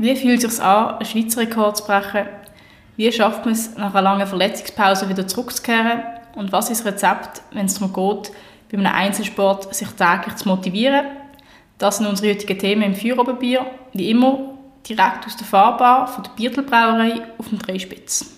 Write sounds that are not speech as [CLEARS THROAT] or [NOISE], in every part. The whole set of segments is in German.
Wie fühlt es sich an, einen Schweizer Rekord zu brechen? Wie schafft man es, nach einer langen Verletzungspause wieder zurückzukehren? Und was ist das Rezept, wenn es darum geht, bei einem Einzelsport sich täglich zu motivieren? Das sind unsere heutigen Themen im Feuerobenbier. Wie immer direkt aus der Fahrbar von der Biertelbrauerei auf dem Dreispitz.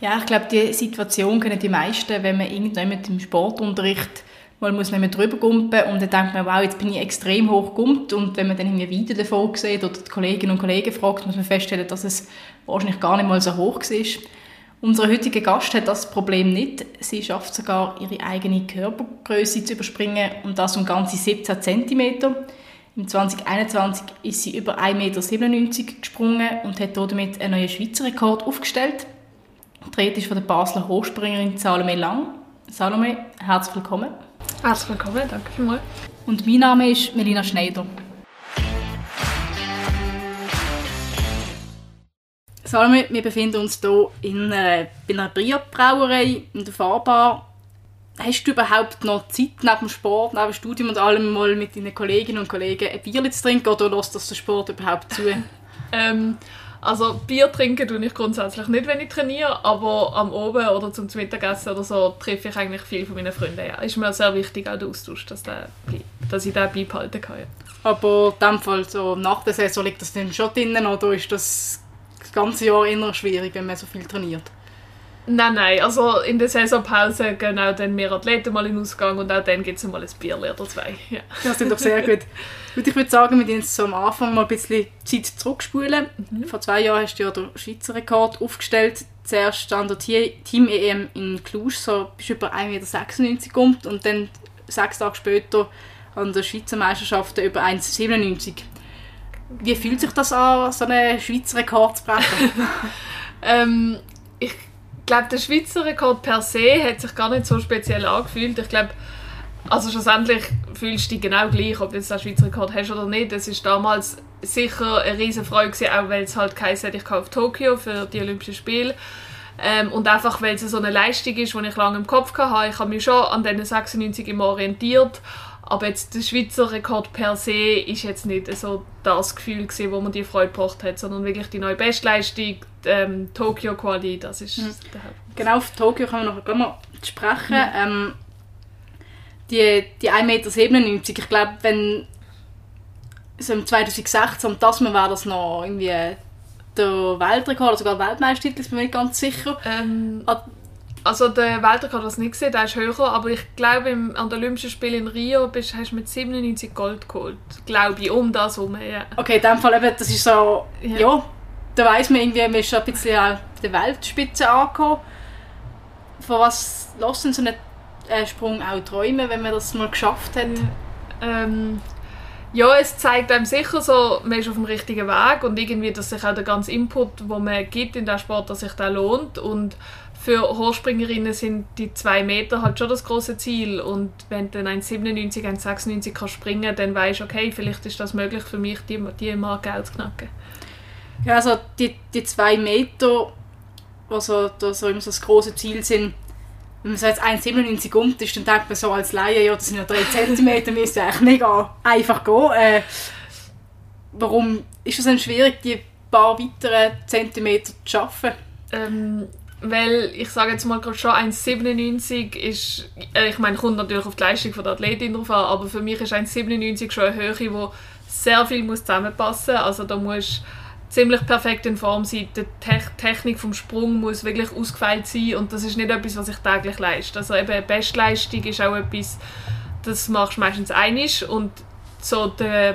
Ja, ich glaube, die Situation kennen die meisten, wenn man irgendjemand im Sportunterricht mal muss mehr drüber gumpen und dann denkt man, wow, jetzt bin ich extrem hoch gumpt und wenn man dann irgendwie Video davon sieht oder die Kolleginnen und Kollegen fragt, muss man feststellen, dass es wahrscheinlich gar nicht mal so hoch war. Unser heutiger Gast hat das Problem nicht. Sie schafft sogar, ihre eigene Körpergröße zu überspringen und das um ganze 17 cm. Im 2021 ist sie über 1,97 Meter gesprungen und hat damit einen neuen Schweizer Rekord aufgestellt. Rede ist von der Basler Hochspringerin Salome Lang. Salome, herzlich willkommen. Herzlich willkommen, danke vielmals. Und mein Name ist Melina Schneider. Salome, wir befinden uns hier in einer, bei einer Bierbrauerei in der Fahrbar. Hast du überhaupt noch Zeit neben dem Sport, neben dem Studium und allem mal mit deinen Kolleginnen und Kollegen ein Bier zu trinken oder lässt das der Sport überhaupt zu? [LAUGHS] ähm, also Bier trinken tue ich grundsätzlich nicht, wenn ich trainiere, aber am Oben oder zum Mittagessen oder so treffe ich eigentlich viele von meinen Freunden. Ja. Ist mir sehr wichtig, auch der Austausch, dass, der, dass ich den beibehalten kann. Ja. Aber in dem Fall, so nach der Saison, liegt das dann schon drinnen oder ist das das ganze Jahr eher schwierig, wenn man so viel trainiert? Nein, nein, also in der Saisonpause gehen auch dann mehr Athleten mal in den Ausgang und auch dann gibt es mal ein Bier oder zwei. Ja. Das ist doch sehr gut. Und ich würde sagen, wir gehen jetzt so am Anfang mal ein bisschen Zeit zurückspulen. Mhm. Vor zwei Jahren hast du ja den Schweizer Rekord aufgestellt. Zuerst an der Team-EM in Cluj, so bist du über 1,96 Meter gekommen und dann sechs Tage später an der Schweizer Meisterschaft über 1,97 Wie fühlt sich das an, so einen Schweizer Rekord zu brechen? [LAUGHS] ähm, ich glaube, der Schweizer Rekord per se hat sich gar nicht so speziell angefühlt. Ich glaube, also schlussendlich fühlst du dich genau gleich, ob du jetzt den Schweizer Rekord hast oder nicht. Das ist damals sicher eine riesige Freude auch weil es halt geheißen ich auf Tokio für die Olympischen Spiele. Ähm, und einfach, weil es so eine Leistung ist, die ich lange im Kopf hatte. Ich habe mich schon an diesen 96 immer orientiert. Aber jetzt der Schweizer Rekord per se ist jetzt nicht so das Gefühl gewesen, wo man die Freude gebracht hat, sondern wirklich die neue Bestleistung, ähm, Tokio Quali, das ist mhm. der. Genau, auf Tokio können wir noch mal sprechen. Mhm. Ähm, die, die 1,97 Meter, ich glaube, wenn so im 2016 und das Mal war das noch irgendwie der Weltrekord oder sogar der Weltmeistertitel, ist mir nicht ganz sicher. Ähm, also der Weltrekord das nicht gesehen, der ist höher, aber ich glaube an den Olympischen Spielen in Rio bist, hast du mit 97 Gold geholt, glaube ich, um das herum, ja. Okay, in dem Fall eben, das ist so, ja, ja da weiß man irgendwie, man ist schon ein bisschen an der Weltspitze angekommen. Von was lassen so einen äh, Sprung auch träumen, wenn man das mal geschafft hat? Ähm, ja, es zeigt einem sicher so, man ist auf dem richtigen Weg und irgendwie, dass sich auch der ganze Input, den man gibt in diesem Sport, dass sich der lohnt und für Hochspringerinnen sind die zwei Meter halt schon das große Ziel und wenn dann 1,97, 1,96 kannst springen, dann weißt du, okay, vielleicht ist das möglich für mich, die, die Marke zu knacken. Ja, also die, die zwei Meter, also das so immer so das große Ziel sind, wenn man so jetzt 1,97 kommt, ist, dann denkt man so als Laie, ja, das sind ja 3 cm, müsste eigentlich mega einfach gehen. Äh, warum ist es denn schwierig, die paar weiteren Zentimeter zu schaffen? Ähm, weil ich sage jetzt mal gerade schon 1,97 ist, äh, ich meine, kommt natürlich auf die Leistung von der Athletin drauf an, aber für mich ist 1,97 schon eine Höhe, wo sehr viel muss zusammenpassen. Also da muss ziemlich perfekt in Form sein. Die Te Technik vom Sprung muss wirklich ausgefeilt sein und das ist nicht etwas, was ich täglich leiste. Also eben Bestleistung ist auch etwas, das machst du meistens einig und so die,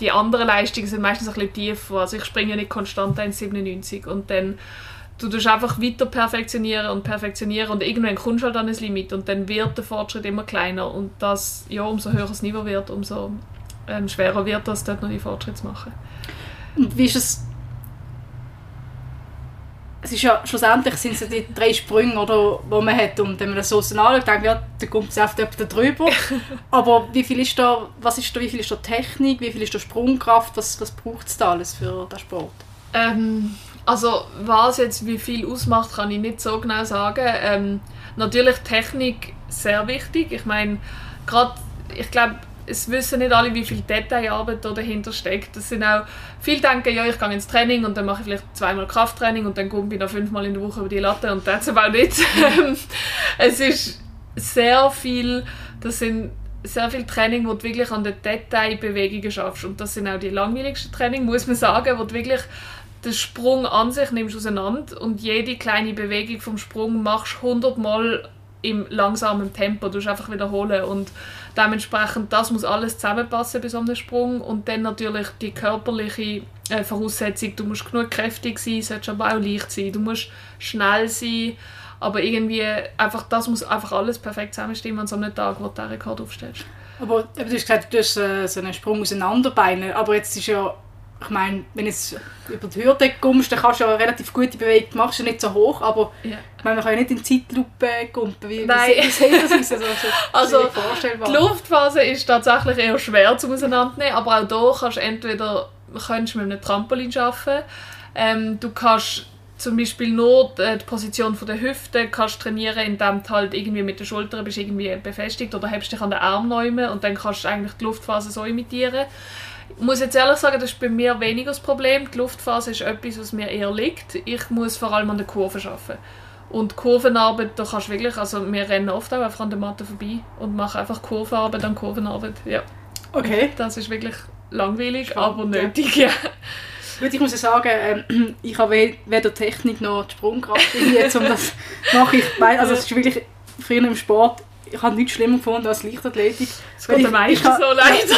die anderen Leistungen sind meistens ein bisschen tiefer. Also ich springe nicht konstant 1,97 und dann du tust einfach weiter perfektionieren und perfektionieren und irgendwann kommst du halt an ein Limit und dann wird der Fortschritt immer kleiner und das, ja, umso höher das Niveau wird, umso ähm, schwerer wird es, dort noch die Fortschritte zu machen. Und wie ist es es ist ja schlussendlich sind es ja die drei Sprünge, oder, die man hat. Und wenn man das so anschaut, denkt ja, da kommt es einfach jemand drüber. [LAUGHS] Aber wie viel ist da, was ist da, wie viel ist da Technik, wie viel ist da Sprungkraft, was, was braucht es da alles für den Sport? Ähm, also was jetzt wie viel ausmacht, kann ich nicht so genau sagen. Ähm, natürlich Technik sehr wichtig. Ich meine, gerade, ich glaube, es wissen nicht alle, wie viel Detailarbeit da dahinter steckt. Das sind auch, viele denken, ja, ich gehe ins Training und dann mache ich vielleicht zweimal Krafttraining und dann komme ich noch fünfmal in der Woche über die Latte und das aber nicht. es ist sehr viel, das sind sehr viel Training, wo du wirklich an den Detailbewegungen schaffst und das sind auch die langweiligsten Training, muss man sagen, wo du wirklich den Sprung an sich nimmst auseinander und jede kleine Bewegung vom Sprung machst 100 Mal im langsamen Tempo. Du musst einfach wiederholen und dementsprechend das muss alles zusammenpassen bei so einem Sprung und dann natürlich die körperliche äh, Voraussetzung. Du musst genug kräftig sein, solltest aber auch leicht sein. Du musst schnell sein, aber irgendwie einfach das muss einfach alles perfekt zusammenstimmen an so einem Tag, wo du den Rekord aufstellst. Aber du hast gesagt, du hast äh, so einen Sprung auseinanderbeinen, aber jetzt ist ja ich meine, wenn du über die Hürde kommst, dann kannst du ja relativ gute Bewegung, machst du nicht so hoch, aber ja. ich meine, man kann ja nicht in Zeitlupe kumpen. Wie, Nein. Wie, sieht das aus? [LAUGHS] Also, also die Luftphase ist tatsächlich eher schwer zu auseinandernehmen, aber auch hier kannst du entweder kannst mit einem Trampolin arbeiten, ähm, du kannst zum Beispiel nur die Position der Hüfte kannst trainieren, indem du halt irgendwie mit den Schultern bist irgendwie befestigt oder hebst dich an den Arm nehmen und dann kannst du eigentlich die Luftphase so imitieren. Ich muss jetzt ehrlich sagen, das ist bei mir weniger das Problem. Die Luftphase ist etwas, was mir eher liegt. Ich muss vor allem an der Kurve arbeiten. Und Kurvenarbeit, da kannst du wirklich, also wir rennen oft auch einfach an der Matte vorbei und machen einfach Kurvenarbeit an Kurvenarbeit, ja. Okay. Das ist wirklich langweilig, Spannend, aber nötig, ja. Gut, ich muss ja sagen, ähm, ich habe weder Technik noch die Sprungkraft jetzt, um das [LAUGHS] mache ich, also es ist wirklich früher im Sport ich habe nichts schlimmer gefunden als Leichtathletik. Das geht den meisten so leider.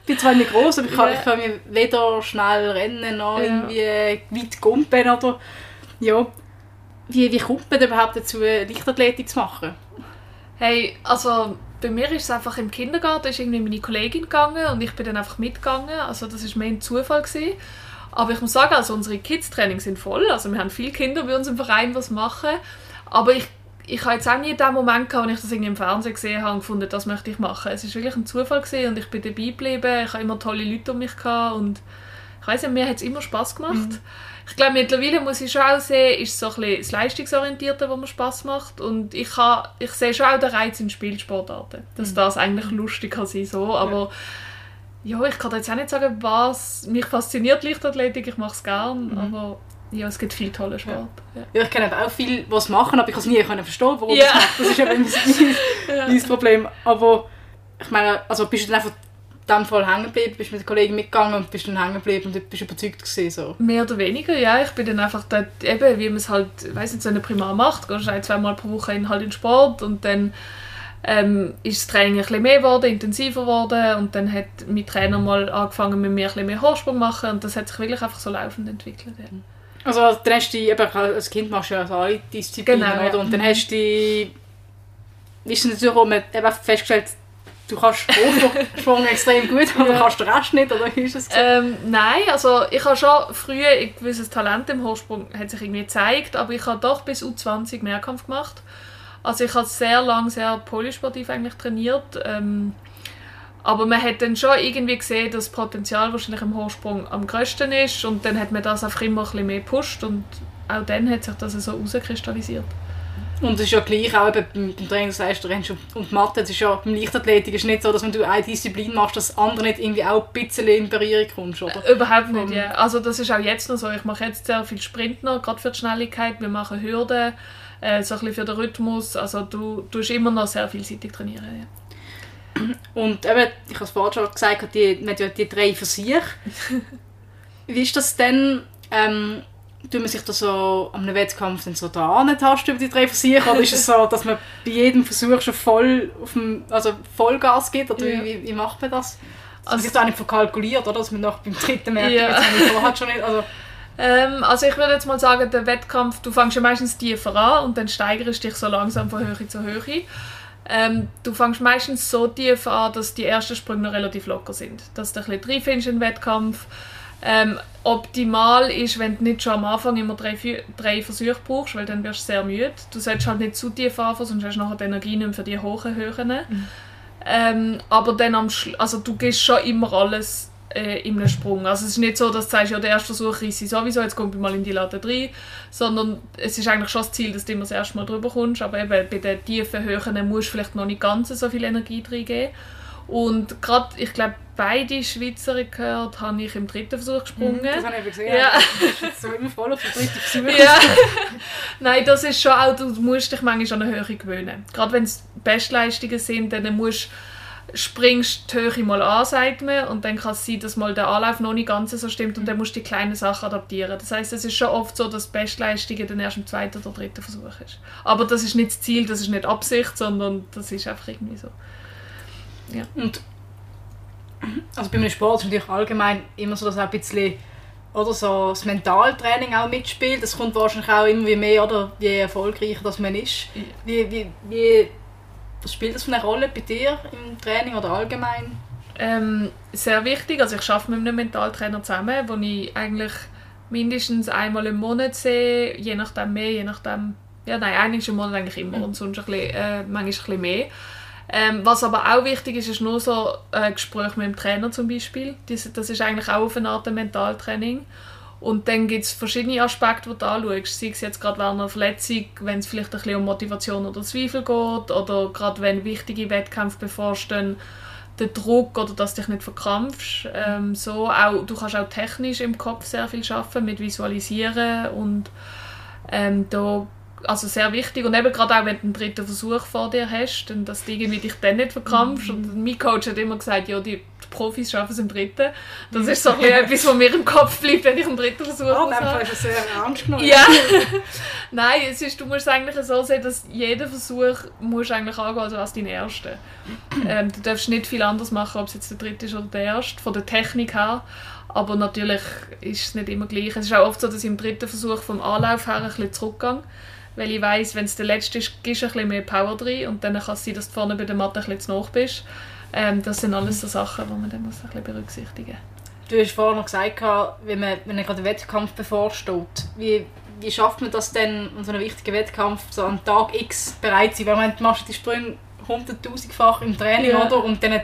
ich bin zwar nicht groß, aber ich kann, ich kann mir weder schnell rennen noch ja. irgendwie weit gumpen oder ja. Wie, wie kommt man überhaupt dazu, Leichtathletik zu machen? Hey, also bei mir ist es einfach im Kindergarten ist irgendwie meine Kollegin gegangen und ich bin dann einfach mitgegangen. Also das ist mehr ein Zufall gewesen. Aber ich muss sagen, also unsere Kids-Trainings sind voll. Also wir haben viele Kinder bei uns im Verein, was machen. Aber ich ich habe jetzt auch nie den Moment gehabt, als ich das irgendwie im Fernsehen gesehen habe und gefunden, das möchte ich machen. Es war wirklich ein Zufall gewesen und ich bin dabei geblieben. Ich habe immer tolle Leute um mich gehabt und ich weiß nicht, mir hat es immer Spaß gemacht. Mhm. Ich glaube, mittlerweile muss ich schon auch sehen, ist so ein bisschen das Leistungsorientierte, was mir Spaß macht und ich, habe, ich sehe schon auch den Reiz in Spielsportarten, dass mhm. das eigentlich lustig kann sein so, aber ja. ja. ich kann jetzt auch nicht sagen, was mich fasziniert Leichtathletik, ich mache es gerne, mhm. aber ja, es gibt viele tolle Sport. Ja. ja. ich kenne auch viele, was machen, aber ich kann es nie verstehen, warum ja. das macht. Das ist eben [LAUGHS] mein, ja. Problem. Aber ich meine, also bist du dann einfach in dem Fall hängen geblieben, bist mit den Kollegen mitgegangen und bist dann hängen geblieben und bist überzeugt gewesen, so? Mehr oder weniger, ja. Ich bin dann einfach dort, eben, wie man es halt, weiß nicht, so eine Primar macht, gehst ein, zweimal pro Woche in, halt in Sport und dann ähm, ist das Training ein bisschen mehr geworden, intensiver geworden und dann hat mein Trainer mal angefangen mit mir ein bisschen mehr Hochsprung zu machen und das hat sich wirklich einfach so laufend entwickelt. Ja. Also dann hast du eben, als Kind machst du ja so alle Disziplinen, genau, oder? Und dann hast du die, ist natürlich auch eben festgestellt, du kannst Hochsprung [LAUGHS] extrem gut, aber ja. kannst den Rest nicht, oder wie ist es? Ähm, nein, also ich habe schon früher ein gewisses Talent im Hochsprung, hat sich irgendwie gezeigt, aber ich habe doch bis U20 Mehrkampf gemacht. Also ich habe sehr lange sehr polysportiv eigentlich trainiert. Ähm, aber man hat dann schon irgendwie gesehen, dass das Potenzial wahrscheinlich im Hochsprung am größten ist und dann hat man das einfach immer ein bisschen mehr gepusht und auch dann hat sich das so herauskristallisiert. Und es ist ja gleich auch eben beim Trainingsleister und Mathe, es ist ja beim Leichtathletik ist nicht so, dass wenn du eine Disziplin machst, dass andere nicht irgendwie auch ein bisschen in Berührung kommst, oder? Äh, überhaupt nicht, ja. Also das ist auch jetzt noch so. Ich mache jetzt sehr viel Sprint noch, gerade für die Schnelligkeit. Wir machen Hürden, äh, so ein bisschen für den Rhythmus. Also du tust immer noch sehr vielseitig trainieren, ja. Und eben, ich habe es vorhin schon gesagt, die, man die, die drei Versuche. [LAUGHS] Wie ist das denn, ähm, tut man sich da so an einem Wettkampf dann so dran tasten über die drei Versuche? Oder ist es so, dass man bei jedem Versuch schon voll auf dem, also Vollgas gibt? Oder ja. wie, wie, macht man das? Also, man sich da nicht verkalkuliert, oder? Dass man nach beim dritten merkt, ja. jetzt habe ich vorher schon nicht, also ähm, also ich würde jetzt mal sagen, der Wettkampf, du fängst ja meistens tiefer an und dann steigerst dich so langsam von Höhe zu Höhe. Ähm, du fängst meistens so tief an, dass die ersten Sprünge noch relativ locker sind. Dass du ein bisschen drin findest im Wettkampf. Ähm, optimal ist, wenn du nicht schon am Anfang immer drei, drei Versuche brauchst, weil dann wirst du sehr müde. Du solltest halt nicht zu tief anfangen, sonst hast du nachher die Energie nicht mehr für die hohen Höhen. Mhm. Ähm, aber dann am Schluss, also du gehst schon immer alles äh, in einem Sprung. Also es ist nicht so, dass du sagst, ja, der erste Versuch ist sowieso, jetzt kommt mal in die Lade rein, sondern es ist eigentlich schon das Ziel, dass du immer das erste Mal drüber kommst, aber eben bei den tiefen Höhen musst du vielleicht noch nicht ganz so viel Energie reingeben. Und gerade, ich glaube, beide Schweizer gehört, habe ich im dritten Versuch gesprungen. Mhm, das habe ich gesehen. Ja. So immer voll auf den dritten Versuch. Ja. [LAUGHS] Nein, das ist schon auch, du musst dich manchmal an eine Höhe gewöhnen. Gerade wenn es Bestleistungen sind, dann musst springst die Höhe mal an, sagt man, und dann kann es sein, dass mal der Anlauf noch nicht ganz so stimmt und dann musst du die kleinen Sachen adaptieren. Das heißt, es ist schon oft so, dass Bestleistungen dann erst im zweiten oder dritten Versuch ist. Aber das ist nicht das Ziel, das ist nicht Absicht, sondern das ist einfach irgendwie so. Ja. Und also bei einem Sport ist natürlich allgemein immer so, dass auch ein bisschen oder so das Mentaltraining auch mitspielt. Das kommt wahrscheinlich auch immer wie mehr, oder je erfolgreicher das man ist. Wie, wie, wie spielt das eine Rolle bei dir im Training oder allgemein? Ähm, sehr wichtig. Also ich arbeite mit einem Mentaltrainer zusammen, wo ich eigentlich mindestens einmal im Monat sehe, je nachdem mehr, je nachdem... Ja, nein, eigentlich im Monat eigentlich immer mhm. und sonst ein bisschen, äh, manchmal ein bisschen mehr. Ähm, was aber auch wichtig ist, ist nur so ein Gespräch mit dem Trainer zum Beispiel. Das, das ist eigentlich auch auf eine Art Mentaltraining. Und dann gibt es verschiedene Aspekte, die du anschaust. Sei es jetzt gerade während einer Verletzung, wenn es vielleicht ein bisschen um Motivation oder Zweifel geht, oder gerade wenn wichtige Wettkämpfe bevorstehen, der Druck oder dass du dich nicht verkrampfst. Ähm, so auch, du kannst auch technisch im Kopf sehr viel schaffen mit Visualisieren und ähm, da also sehr wichtig und eben gerade auch wenn du einen dritten Versuch vor dir hast, dann, dass du irgendwie dich dann nicht verkrampfst mhm. und mein Coach hat immer gesagt, ja, die Profis schaffen es im dritten. Das ist so ein etwas, was mir im Kopf bleibt, wenn ich einen dritten Versuch oh, muss. Oh, ist es sehr ernst genommen. Ja. [LAUGHS] Nein, es ist, du musst es eigentlich so sehen, dass jeder Versuch musst eigentlich angehen als dein erster. [CLEARS THROAT] Ähm, du darfst nicht viel anders machen, ob es jetzt der dritte ist oder der erste, von der Technik her. Aber natürlich ist es nicht immer gleich. Es ist auch oft so, dass ich im dritten Versuch vom Anlauf her ein bisschen zurückgehe weil ich weiss, wenn es der letzte ist, gibst du ein bisschen mehr Power drin und dann kann es sein, dass du vorne bei der Matte ein bisschen zu hoch bist. Ähm, das sind alles so Sachen, die man dann muss ein bisschen berücksichtigen muss. Du hast vorhin noch gesagt, wenn man, wenn man gerade einen Wettkampf bevorsteht, wie, wie schafft man das denn, an so einem wichtigen Wettkampf so am Tag X bereit zu sein? Weil man machst die Sprünge hunderttausendfach im Training, ja. oder? Und dann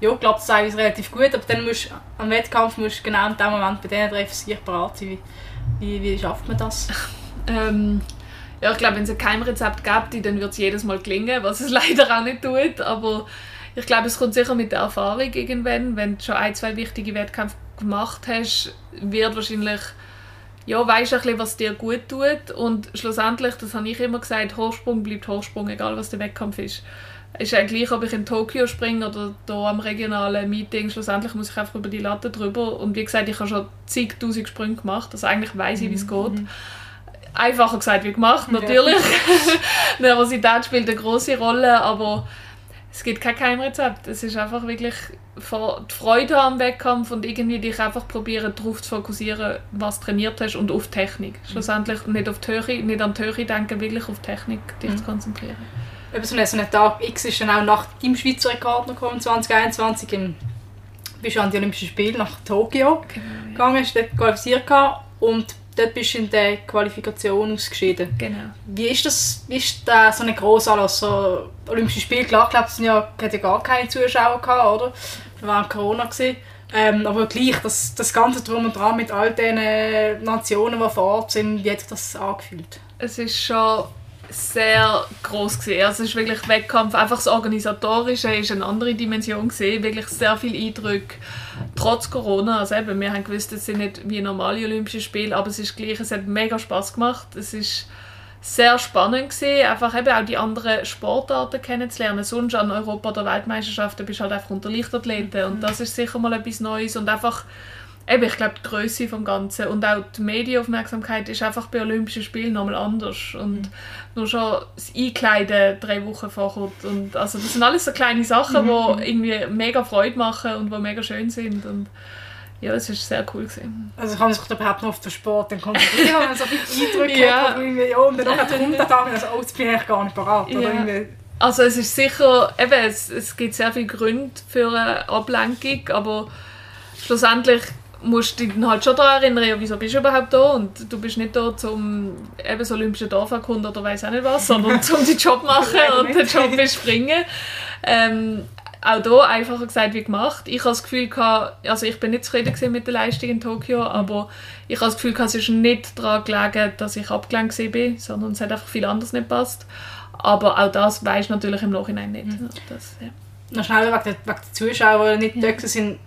ja, klappt es teilweise relativ gut, aber dann musst am Wettkampf musst du genau in dem Moment bei diesen drei Versuchen bereit sein. Wie, wie, schafft man das? [LAUGHS] ähm, ja, ich glaube, wenn es ein Keimrezept gibt, dann wird es jedes Mal gelingen, was es [LAUGHS] leider auch nicht tut. Aber ich glaube, es kommt sicher mit der Erfahrung irgendwann. Wenn du schon ein, zwei wichtige Wettkämpfe gemacht hast, wird wahrscheinlich ja, weißt ein bisschen, was dir gut tut und schlussendlich, das habe ich immer gesagt, Hochsprung bleibt Hochsprung, egal was der Wettkampf ist. Es ist ja gleich, ob ich in Tokio springe oder hier am regionalen Meeting, schlussendlich muss ich einfach über die Latte drüber und wie gesagt, ich habe schon zigtausend Sprünge gemacht, also eigentlich weiß ich, wie es geht. Mhm einfacher gesagt wie gemacht, natürlich. [LAUGHS] Nervosität spielt eine große Rolle, aber es gibt kein Keimrezept. Es ist einfach wirklich die Freude am Wettkampf und irgendwie dich einfach probieren, darauf zu fokussieren, was du trainiert hast und auf Technik. Mhm. Schlussendlich nicht, auf die Höhe, nicht an die Höhe denken, wirklich auf Technik dich mhm. zu konzentrieren. Eben so ein Tag X ist dann auch nach deinem Schweizer Rekord noch gekommen, 2021. Im, bist du an die Olympischen Spiele nach Tokio genau, gegangen, hast dort qualifiziert und dort bist du in der Qualifikation ausgeschieden. Genau. Wie ist das, wie ist das so ein grosser Anlass? So Olympische Spiele, klar, ich glaube, es ja, hat ja gar keine Zuschauer gehabt, oder? Das war Corona. Gewesen. Ähm, aber gleich, das, das Ganze drum und dran mit all den Nationen, die vor Ort sind, wie hat sich das angefühlt? Es ist schon sehr groß gesehen. Also es ist wirklich Wettkampf, einfach das Organisatorische ist eine andere Dimension gesehen, wirklich sehr viel Eindruck trotz Corona. Also eben, wir haben gewusst, es sind nicht wie normale Olympische Spiele, aber es ist gleich, es hat mega Spaß gemacht. Es ist sehr spannend gesehen, einfach eben auch die anderen Sportarten kennenzulernen. Sonst an Europa- oder Weltmeisterschaften bist du halt einfach unter Lichtathleten und das ist sicher mal etwas Neues und einfach eben, ich glaube, die Größe vom Ganzen und auch die Medienaufmerksamkeit ist einfach bei Olympischen Spielen nochmal anders. Und mhm. nur schon das Einkleiden drei Wochen vorkommt. Und also das sind alles so kleine Sachen, mhm. die irgendwie mega Freude machen und die mega schön sind. Und ja, es war sehr cool. Gewesen. Also kann man sich überhaupt noch auf den Sport konzentrieren, wenn man so viele [LAUGHS] Eindrücke ja. hat. Und dann kommt der Tag also, oh, jetzt bin ich gar nicht bereit. Ja. Oder Also es ist sicher, eben, es, es gibt sehr viele Gründe für eine Ablenkung, aber schlussendlich musst dich halt schon daran erinnern, ja, wieso bist du überhaupt da und du bist nicht da zum eben so olympischen Dorferkunden oder weiß auch nicht was, sondern [LAUGHS] zum deinen Job machen und den Job bespringen. Ähm, auch da einfacher gesagt wie gemacht. Ich habe das Gefühl gehabt, also ich bin nicht zufrieden mit der Leistung in Tokio, aber ich habe das Gefühl gehabt, es ist nicht daran gelegen, dass ich abgelenkt war, sondern es hat einfach viel anders nicht passt. Aber auch das weiß natürlich im Nachhinein nicht. Mhm. Das, ja. Noch schnell wegen der, wegen der Zuschauer, die nicht ja. da sind.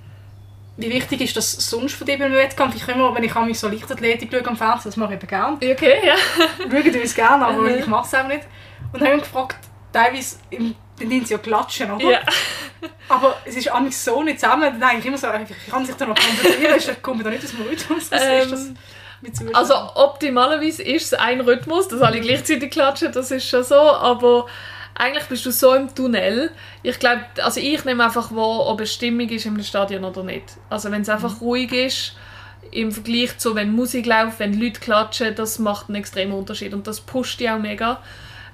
Wie wichtig ist das sonst für dich beim Wettkampf? Ich immer, wenn ich mich so Leichtathletik schaue am Fernsehen, das mache ich eben gerne. Okay, ja. [LAUGHS] Schaue ich es gerne, aber mhm. ich mache es auch nicht. Und dann habe ich mich gefragt, teilweise im sie ja klatschen, oder? Ja. [LAUGHS] Aber es ist auch so nicht zusammen. Dann denke ich immer so, ich kann sich da noch konzentrieren, ich komme da nicht aus dem Rhythmus. Was ähm, ist das? Also optimalerweise ist es ein Rhythmus, dass alle gleichzeitig klatschen, das ist schon so, aber eigentlich bist du so im Tunnel. Ich glaube, also ich nehme einfach wahr, ob es Stimmung ist im Stadion oder nicht. Also wenn es einfach mhm. ruhig ist, im Vergleich zu wenn Musik läuft, wenn Leute klatschen, das macht einen extremen Unterschied und das pusht dich auch mega.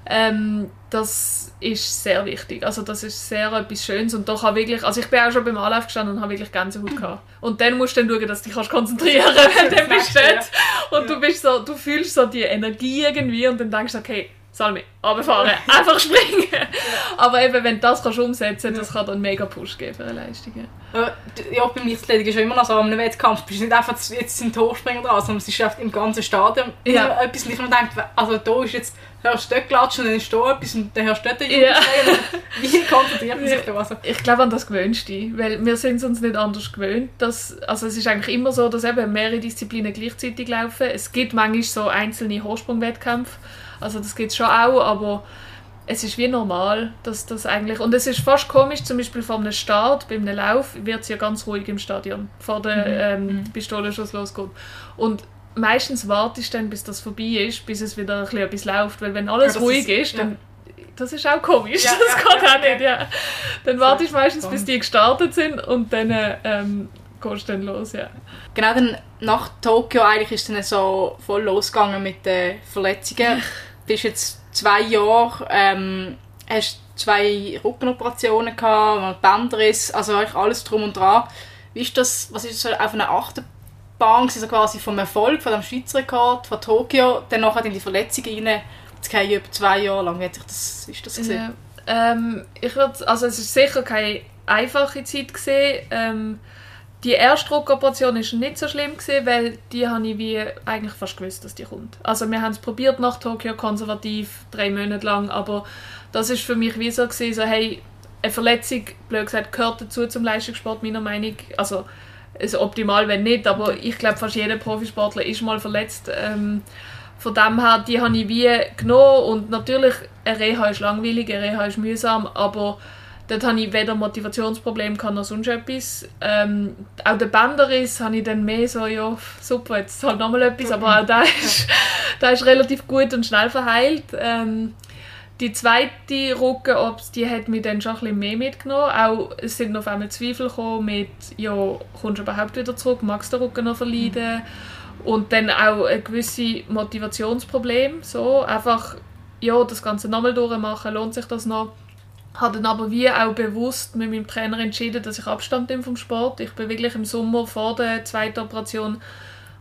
Ähm, das ist sehr wichtig. Also das ist sehr etwas Schönes und da kann wirklich, also ich bin auch schon beim Anlauf gestanden und habe wirklich Gänsehaut gehabt. Und dann musst du dann schauen, dass du dich kannst konzentrieren kannst, [LAUGHS] wenn du bist ja. und du bist so, du fühlst so die Energie irgendwie und dann denkst du, okay, Salmi, runterfahren, [LAUGHS] einfach springen. Aber eben, wenn du das kannst umsetzen kannst, das kann dann einen mega Push geben für eine Leistung. Ja, ja beim Lichtathletik ist es immer noch so, einem Wettkampf bist du nicht einfach jetzt im Torspringen dran, sondern es ist im ganzen Stadion ja. etwas, und ich mir denke, also da ist jetzt hörst du dort klatschen, dann ist da etwas und dann hörst du dort ja. Wie konzentriert man sich da? Also? Ich glaube, an das gewöhnst du dich, weil wir sind uns nicht anders gewöhnt. Dass, also es ist eigentlich immer so, dass eben mehrere Disziplinen gleichzeitig laufen. Es gibt manchmal so einzelne Hochsprungwettkämpfe, also das gibt es schon auch, aber es ist wie normal, dass das eigentlich und es ist fast komisch, zum Beispiel vor einem Start, beim Lauf wird es ja ganz ruhig im Stadion, vor der mhm. ähm, mhm. Pistolenschuss losgeht und meistens wartest du dann, bis das vorbei ist, bis es wieder ein etwas läuft. Weil wenn alles ja, ruhig ist, ist, dann das ist auch komisch. Ja, [LAUGHS] das ja, geht auch nicht, ja. Dann wartest du meistens, bis die gestartet sind und dann ähm, gehst dann los, ja. Genau, dann nach Tokio eigentlich ist dann so voll losgegangen mit den Verletzungen. [LAUGHS] du bist jetzt zwei Jahre, ähm, hast zwei Rückenoperationen gehabt, Bänderriss, also eigentlich alles drum und dran. Wie ist das, was ist so auf einer achten Bahn, also quasi vom Erfolg, von dem Schweizer Rekord, von Tokio, dann nachher in die Verletzungen rein. Jetzt gehe ich über zwei Jahre lang. Wie hat sich das, ist das gesehen? Ja, ähm, ich würde, also es ist sicher keine einfache Zeit gesehen. Ähm, die erste Druckoperation war nicht so schlimm, gewesen, weil die habe ich wie eigentlich fast gewusst, dass die kommt. Also wir haben es probiert nach Tokio konservativ, drei Monate lang, aber das ist für mich wie so gewesen, so hey, eine Verletzung, blöd gesagt, gehört dazu zum Leistungssport meiner Meinung. Also also optimal, wenn nicht, aber ich glaube, fast jeder Profisportler ist mal verletzt. Ähm, von dem her, die habe ich wie genommen und natürlich, eine Reha ist langweilig, eine Reha ist mühsam, aber dort habe ich weder Motivationsprobleme noch sonst etwas. Ähm, auch der Bänderriss habe ich dann mehr so, ja, super, jetzt halt nochmal etwas, aber auch der [LAUGHS] ist, der ist relativ gut und schnell verheilt. Ähm, die zweite Rückenops, die hat mich dann schon ein bisschen mehr mitgenommen. Auch, es sind auf einmal Zweifel gekommen mit, ja, kommst du überhaupt wieder zurück, magst du den Rücken noch verleiden? Mhm. Und dann auch ein gewisses Motivationsproblem, so, einfach, ja, das Ganze nochmal durchmachen, lohnt sich das noch? Habe dann aber wie auch bewusst mit meinem Trainer entschieden, dass ich Abstand nehme vom Sport. Ich bin wirklich im Sommer vor der zweiten Operation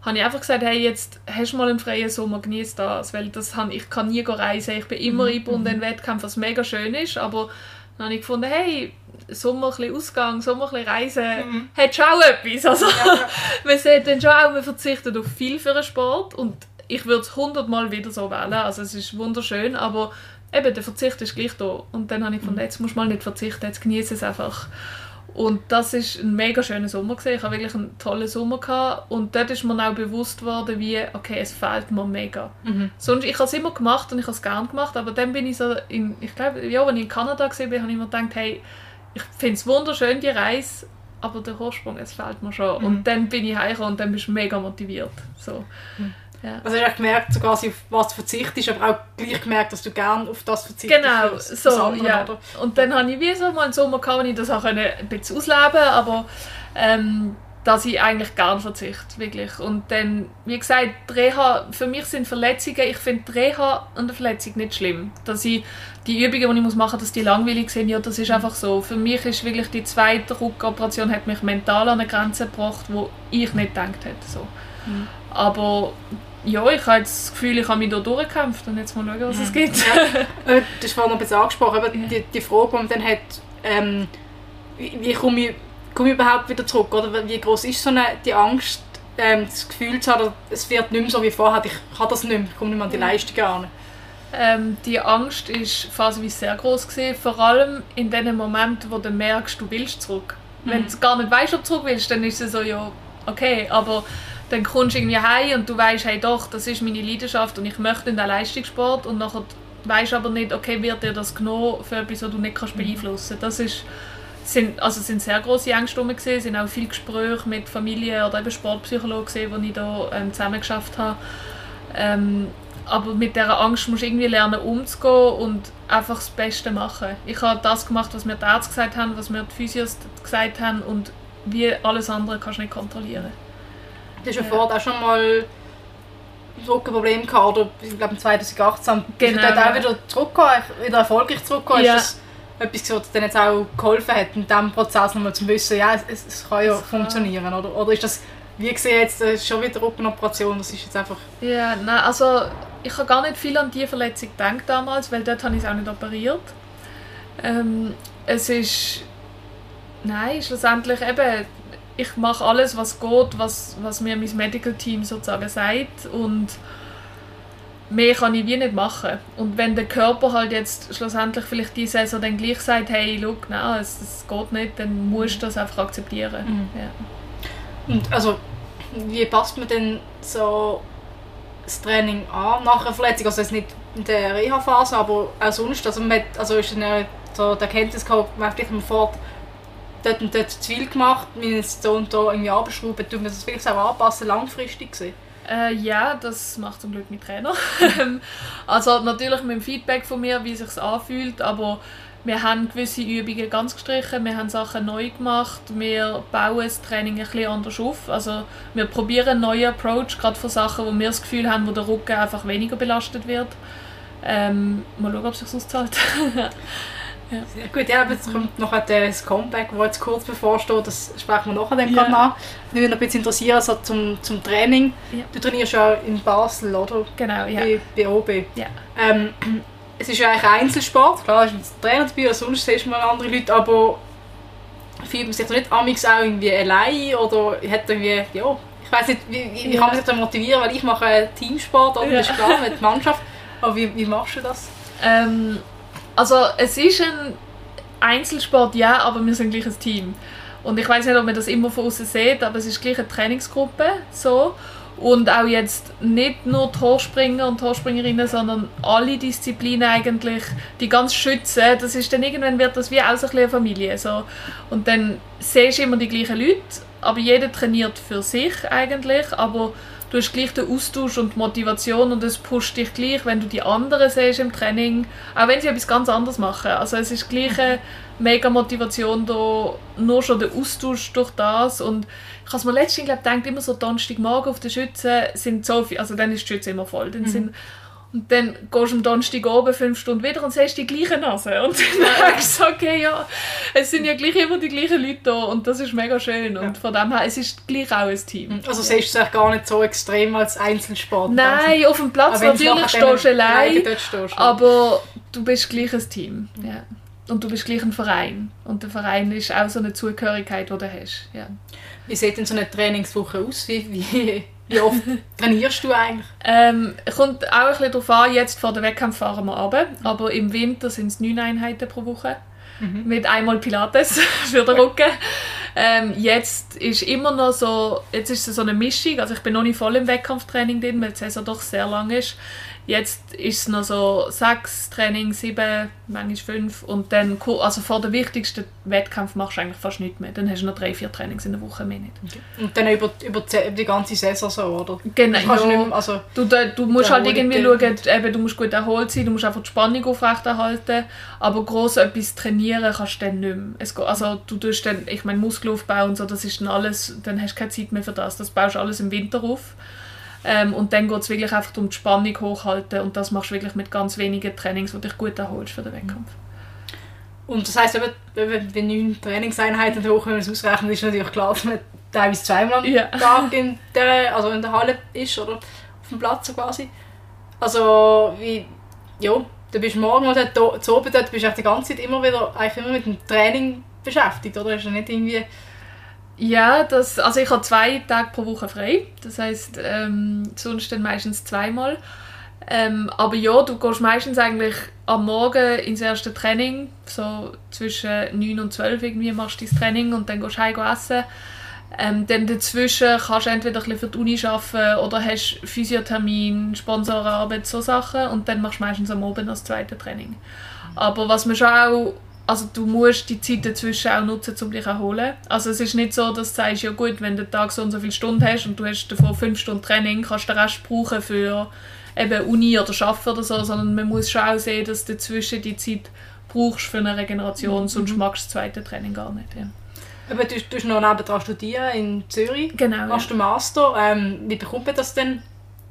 habe ich einfach gesagt, hey, jetzt hast du mal einen freien Sommer, genieß das, weil das habe, ich kann nie reisen, ich bin immer mhm. eingebunden in mhm. Wettkämpfen, was mega schön ist, aber dann habe ich gefunden, hey, Sommer ein bisschen Ausgang, Sommer ein bisschen Reisen, mhm. hat schon auch etwas. Also, ja, ja. [LAUGHS] man sieht dann schon auch, man verzichtet auf viel für den Sport und ich würde es hundertmal wieder so wählen, also es ist wunderschön, aber eben, der Verzicht ist gleich da und dann habe ich gefunden, mhm. jetzt muss man nicht verzichten, jetzt genieße es einfach und das ist ein mega schöner Sommer gewesen. Ich hatte wirklich einen tollen Sommer gehabt. und dort ist mir auch bewusst geworden, wie okay, es fehlt mir mega. Mhm. Sonst ich habe es immer gemacht und ich habe es gerne gemacht, aber dann bin ich so in, ich glaube, ja, als ich in Kanada war, habe ich mir gedacht, hey, ich finde es wunderschön die Reise, aber der Hochsprung, es fehlt mir schon. Mhm. Und dann bin ich heimgekommen und dann bist du mega motiviert. So. Mhm. Ja. Also hast du gemerkt, so quasi auf was du verzichtest, aber auch gleich gemerkt, dass du gerne auf das verzichtest. Genau, so, andere, ja. Oder? Und dann hatte ich wie so mal einen Sommer, gehabt, wo ich das auch ein bisschen ausleben aber ähm, dass ich eigentlich nicht verzichte, wirklich. Und dann, wie gesagt, Reha, für mich sind Verletzungen, ich finde die Reha und eine Verletzung nicht schlimm. Dass ich die Übungen, die ich machen muss, dass die langweilig sind, ja, das ist einfach so. Für mich ist wirklich die zweite Rückoperation hat mich mental an eine Grenze gebracht, wo ich nicht gedacht hätte. So. Mhm. Aber ja, ich habe das Gefühl, ich habe mich da durchgekämpft und jetzt mal schauen, was es gibt. Ja. Äh, du hast vorhin noch ein bisschen angesprochen, aber ja. die, die Frage, die man dann hat, ähm, wie, komme ich komme ich überhaupt wieder zurück? Oder wie groß ist so eine, die Angst, ähm, das Gefühl zu haben, es wird nicht mehr so wie vorher, ich kann das nicht mehr, ich komme nicht mehr an die Leistung an? Ähm, die Angst ist phasenweise sehr groß gewesen, vor allem in den Momenten, wo du merkst, du willst zurück. Mhm. Wenn du gar nicht weißt, ob du zurück willst, dann ist es so, ja, okay, aber dann kommst du irgendwie heim und du weißt, hey doch, das ist meine Leidenschaft und ich möchte in den Leistungssport und nachher weißt aber nicht, okay, wird dir das genommen für etwas, was du nicht kannst mhm. beeinflussen kannst. Das ist sind, also sind sehr große Ängste rum Es sind auch viele Gespräche mit Familie oder eben Sportpsychologen gesehen, die ich da ähm, zusammen geschafft habe. Ähm, aber mit dieser Angst musst du irgendwie lernen umzugehen und einfach das Beste machen. Ich habe das gemacht, was mir die Ärzte gesagt haben, was mir die Physios gesagt haben und wie alles andere kannst du nicht kontrollieren. Du hast ja, ja. vorher auch schon mal ein Rückenproblem gehabt, oder ich glaube 2018. Genau. Bist du dort auch wieder zurückgekommen, wieder erfolgreich zurückgekommen? Ja etwas was dir jetzt auch geholfen hat, in diesem Prozess nochmal zu wissen, ja, es, es kann ja es funktionieren, kann. oder? Oder ist das, wie gesehen jetzt, das ist schon wieder Rückenoperation, das ist jetzt einfach... Ja, nein, also ich habe gar nicht viel an diese Verletzung gedacht damals, weil dort habe ich es auch nicht operiert. Ähm, es ist... Nein, schlussendlich eben, ich mache alles, was geht, was, was mir mein Medical Team sozusagen sagt und mehr kann ich wie nicht machen. Und wenn der Körper halt jetzt schlussendlich vielleicht die Saison dann gleich sagt, hey, look, nein, es, es geht nicht, dann musst du das einfach akzeptieren. Mhm. Ja. Und also, wie passt man denn so das Training an nach einer Verletzung? Also jetzt nicht in der Reha-Phase, aber auch sonst. Also, man hat, also ist eine, so der Erkenntnis gehabt, man hat vielleicht fort dort und dort zu viel gemacht, wir jetzt so und da irgendwie abschrauben, tut man das vielleicht auch anpassen, langfristig gesehen? Äh, ja, das macht zum Glück mein Trainer. [LAUGHS] also natürlich mit dem Feedback von mir, wie es anfühlt, aber wir haben gewisse Übungen ganz gestrichen, wir haben Sachen neu gemacht, wir bauen das Training ein bisschen anders auf. Also wir probieren einen neuen Approach, gerade für Sachen, wo wir das Gefühl haben, wo der Rücken einfach weniger belastet wird. Ähm, mal schauen, ob es sich auszahlt. [LAUGHS] Ja. Gut, ja, aber jetzt kommt noch das Comeback, das jetzt kurz bevorsteht, das sprechen wir nachher dann ja. nach. Mich würde noch ein bisschen interessieren, also zum, zum Training. Ja. Du trainierst ja in Basel, oder? Genau, ja. Bei, bei OB. Ja. Ähm, es ist ja eigentlich Einzelsport, klar, ist ein Trainer dabei, sonst siehst du mal andere Leute, aber fühlt man sich da nicht amix auch irgendwie allein oder hat irgendwie, ja, ich weiß nicht, wie, wie, wie kann man sich da motivieren, weil ich mache Teamsport, oder? das ist klar, mit Mannschaft, aber wie, wie machst du das? Ähm, also es ist ein Einzelsport, ja, aber wir sind gleich ein Team. Und ich weiß nicht, ob man das immer von außen sieht, aber es ist gleich eine Trainingsgruppe so. Und auch jetzt nicht nur die Hochspringer und die Hochspringerinnen, sondern alle Disziplinen eigentlich, die ganz schützen, das ist dann irgendwann wird das wie auch eine Familie. So. Und dann siehst du immer die gleichen Leute, aber jeder trainiert für sich eigentlich, aber du hast gleich den Austausch und die Motivation und es pusht dich gleich, wenn du die anderen siehst im Training, auch wenn sie etwas ganz anderes machen. Also es ist gleich eine mega Motivation da, nur schon der Austausch durch das und ich habe mir letztens gedacht, immer so Donnerstagmorgen auf der Schütze sind so viele, also dann ist die Schütze immer voll, dann mhm. sind und dann gehst du am Donnerstag oben fünf Stunden wieder und siehst die gleiche Nase. Und dann denkst [LAUGHS] du, okay, ja, es sind ja gleich immer die gleichen Leute da und das ist mega schön. Und ja. von dem her, es ist gleich auch ein Team. Also siehst du es gar nicht so extrem als Einzelsport? Nein, auf dem Platz natürlich stehst du allein, aber du bist gleich ein Team. Ja. Und du bist gleich ein Verein. Und der Verein ist auch so eine Zugehörigkeit, die du hast. Ja. Wie sieht denn so eine Trainingswoche aus? Wie, wie wie oft [LAUGHS] trainierst du eigentlich? Ähm, kommt auch ein bisschen darauf an, jetzt vor dem Wettkampf fahren wir runter, aber im Winter sind es neun Einheiten pro Woche. Mhm. Mit einmal Pilates [LAUGHS] für den Rücken. Ähm, jetzt ist immer noch so, jetzt ist es so eine Mischung, also ich bin noch nicht voll im Wettkampftraining drin, weil die Saison doch sehr lang ist. Jetzt ist es noch so sechs Training, sieben, manchmal fünf und dann, also vor dem wichtigsten Wettkampf machst du eigentlich fast nichts mehr. Dann hast du noch drei, vier Trainings in der Woche mehr nicht. Okay. Und dann über, über die ganze Saison so, oder? Genau. Du, ja, mehr, also du, du musst halt irgendwie schauen, eben, du musst gut erholt sein, du musst einfach die Spannung aufrechterhalten, aber groß etwas trainieren kannst du dann nicht mehr. Es, also du tust dann, ich meine Muskelaufbau und so, das ist dann alles, dann hast du keine Zeit mehr für das. Das baust du alles im Winter auf. Ähm, und dann geht es wirklich einfach um die Spannung hochhalten und das machst du wirklich mit ganz wenigen Trainings, die dich gut erholst für den Wettkampf. Und das heisst, wenn die neun Trainingseinheiten hoch, wenn man es ausrechnet, ist natürlich klar, dass man teilweise zweimal am ja. Tag in der, also in der Halle ist oder auf dem Platz quasi. Also wie, ja, du bist morgen oder zu oben dort, bist du die ganze Zeit immer wieder eigentlich immer mit dem Training beschäftigt, oder? Ist ja nicht irgendwie ja, das, also ich habe zwei Tage pro Woche frei. Das heißt ähm, sonst dann meistens zweimal. Ähm, aber ja, du gehst meistens eigentlich am Morgen ins erste Training, so zwischen 9 und 12 irgendwie machst du dein Training und dann gehst du heim essen. Ähm, dann dazwischen kannst du entweder ein bisschen für die Uni arbeiten oder hast Physiothermin, Sponsorarbeit, so Sachen und dann machst du meistens am Abend das zweite Training. Aber was man schon auch also du musst die Zeit dazwischen auch nutzen, um dich zu erholen. Also es ist nicht so, dass du sagst, ja gut, wenn du den Tag so und so viele Stunden hast und du hast davon fünf Stunden Training, kannst du den Rest brauchen für eben Uni oder Arbeiten oder so, sondern man muss schon auch sehen, dass du dazwischen die Zeit brauchst für eine Regeneration, mhm. sonst magst du das zweite Training gar nicht. Ja. Aber du, du noch nebenan studieren in Zürich, genau, machst ja. du Master. Ähm, wie bekommt man das denn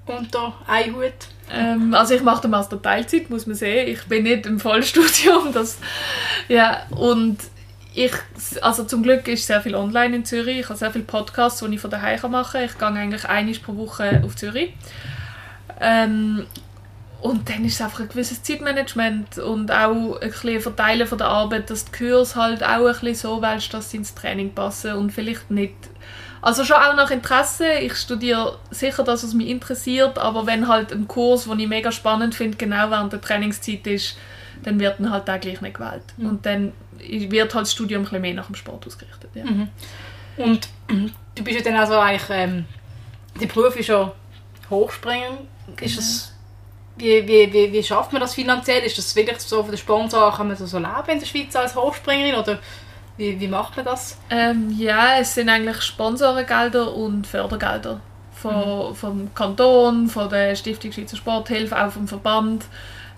unter einen Hut? Ähm, also ich mache den Master Teilzeit, muss man sehen. Ich bin nicht im Vollstudium. [LAUGHS] Das, ja, und ich, also zum Glück ist sehr viel online in Zürich. Ich habe sehr viele Podcasts, die ich von daheim machen kann. Ich gehe eigentlich einmal pro Woche auf Zürich. Ähm, und dann ist es einfach ein gewisses Zeitmanagement und auch ein bisschen Verteilen von der Arbeit, dass die Kurs halt auch ein bisschen so wählst, dass sie ins Training passen und vielleicht nicht also schon auch nach Interesse. Ich studiere sicher das, was mich interessiert, aber wenn halt ein Kurs, den ich mega spannend finde, genau während der Trainingszeit ist, dann wird dann halt gleich nicht gewählt. Mhm. Und dann wird halt das Studium ein bisschen mehr nach dem Sport ausgerichtet. Ja. Mhm. Und du bist ja dann also eigentlich, ähm, der Beruf ist ja Hochspringen. Genau. Ist das, wie, wie, wie, wie schafft man das finanziell? Ist das wirklich so von den Sponsoren, kann man so, so leben in der Schweiz als Hochspringerin oder wie, wie macht man das? Ähm, ja, es sind eigentlich Sponsorengelder und Fördergelder von, mhm. vom Kanton, von der Stiftung Schweizer Sporthilfe, auch vom Verband.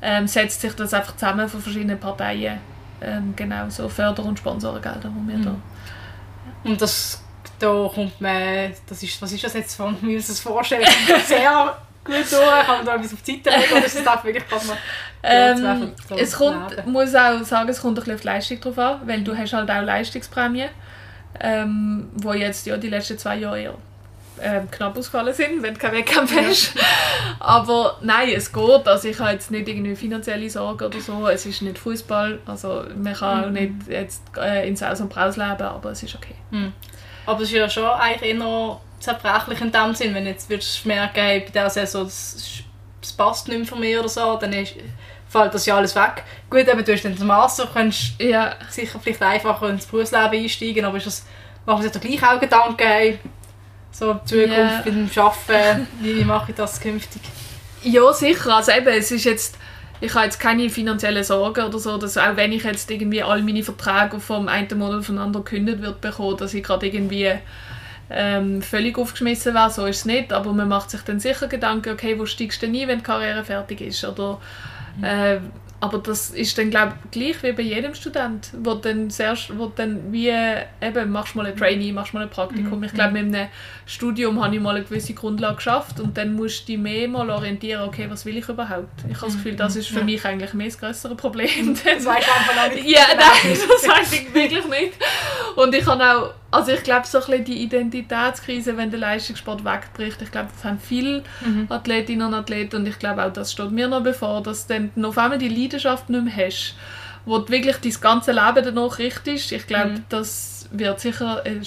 Ähm, setzt sich das einfach zusammen von verschiedenen Parteien. Ähm, genau, so Förder- und Sponsorengelder, die wir mhm. da... Und das, da kommt man, das ist, was ist das jetzt, von mir das vorstellen, sehr gut durch, kann man da etwas auf die Seite legen oder ist das wirklich gerade mal ähm, es kommt, muss auch sagen, es kommt ein bisschen auf die Leistung drauf an, weil du hast halt auch Leistungsprämien, ähm, wo jetzt ja die letzten zwei Jahre eher ähm, knapp ausgefallen sind, wenn du keinen Wettkampf hast. Aber nein, es geht. Also ich habe jetzt nicht irgendwie finanzielle Sorgen oder so. Es ist nicht Fußball, also man kann mhm. auch nicht jetzt äh, ins Aus und Braus leben, aber es ist okay. Mhm. Aber es ist ja schon eigentlich eher zerbrechlich in dem Sinn, wenn jetzt würdest merken, hey, bei dieser Saison, das, das passt nicht mehr von mir oder so, dann ist fällt das ja alles weg. Gut, eben, du hast dann das Master, kannst ja. sicher vielleicht einfacher ins Berufsleben einsteigen, aber ist das, macht man sich doch gleich auch Gedanken, hey, so Zukunft yeah. dem Arbeiten, [LAUGHS] wie mache ich das künftig? Ja, sicher. Also eben, es ist jetzt, ich habe jetzt keine finanziellen Sorgen oder so, dass auch wenn ich jetzt irgendwie all meine Verträge vom einen Monat auf den anderen gekündigt wird bekommen, dass ich gerade irgendwie ähm, völlig aufgeschmissen wäre, so ist es nicht, aber man macht sich dann sicher Gedanken, okay, wo steigst du denn ein, wenn die Karriere fertig ist oder äh, aber das ist dann glaube gleich wie bei jedem Student, wo dann zuerst, wo dann wie eben machst mal ein Trainee, machst mal ein Praktikum. Mhm. Ich glaube mit einem Studium habe ich mal eine gewisse Grundlage geschafft und dann musst du dich mehr mal orientieren, okay, was will ich überhaupt? Ich habe das Gefühl, das ist für ja. mich eigentlich mehr das größere Problem. Das weißt du einfach nicht. [LAUGHS] Ja, nein, das weiß ich wirklich nicht. Und ich habe auch also ich glaube, so ein bisschen die Identitätskrise, wenn der Leistungssport wegbricht, ich glaube, das haben viele mhm. Athletinnen und Athleten und ich glaube auch, das steht mir noch bevor, dass du dann auf einmal die Leidenschaft nicht mehr hast, wo du wirklich dein ganze Leben danach richtest. Ich glaube, mhm. das wird sicher eine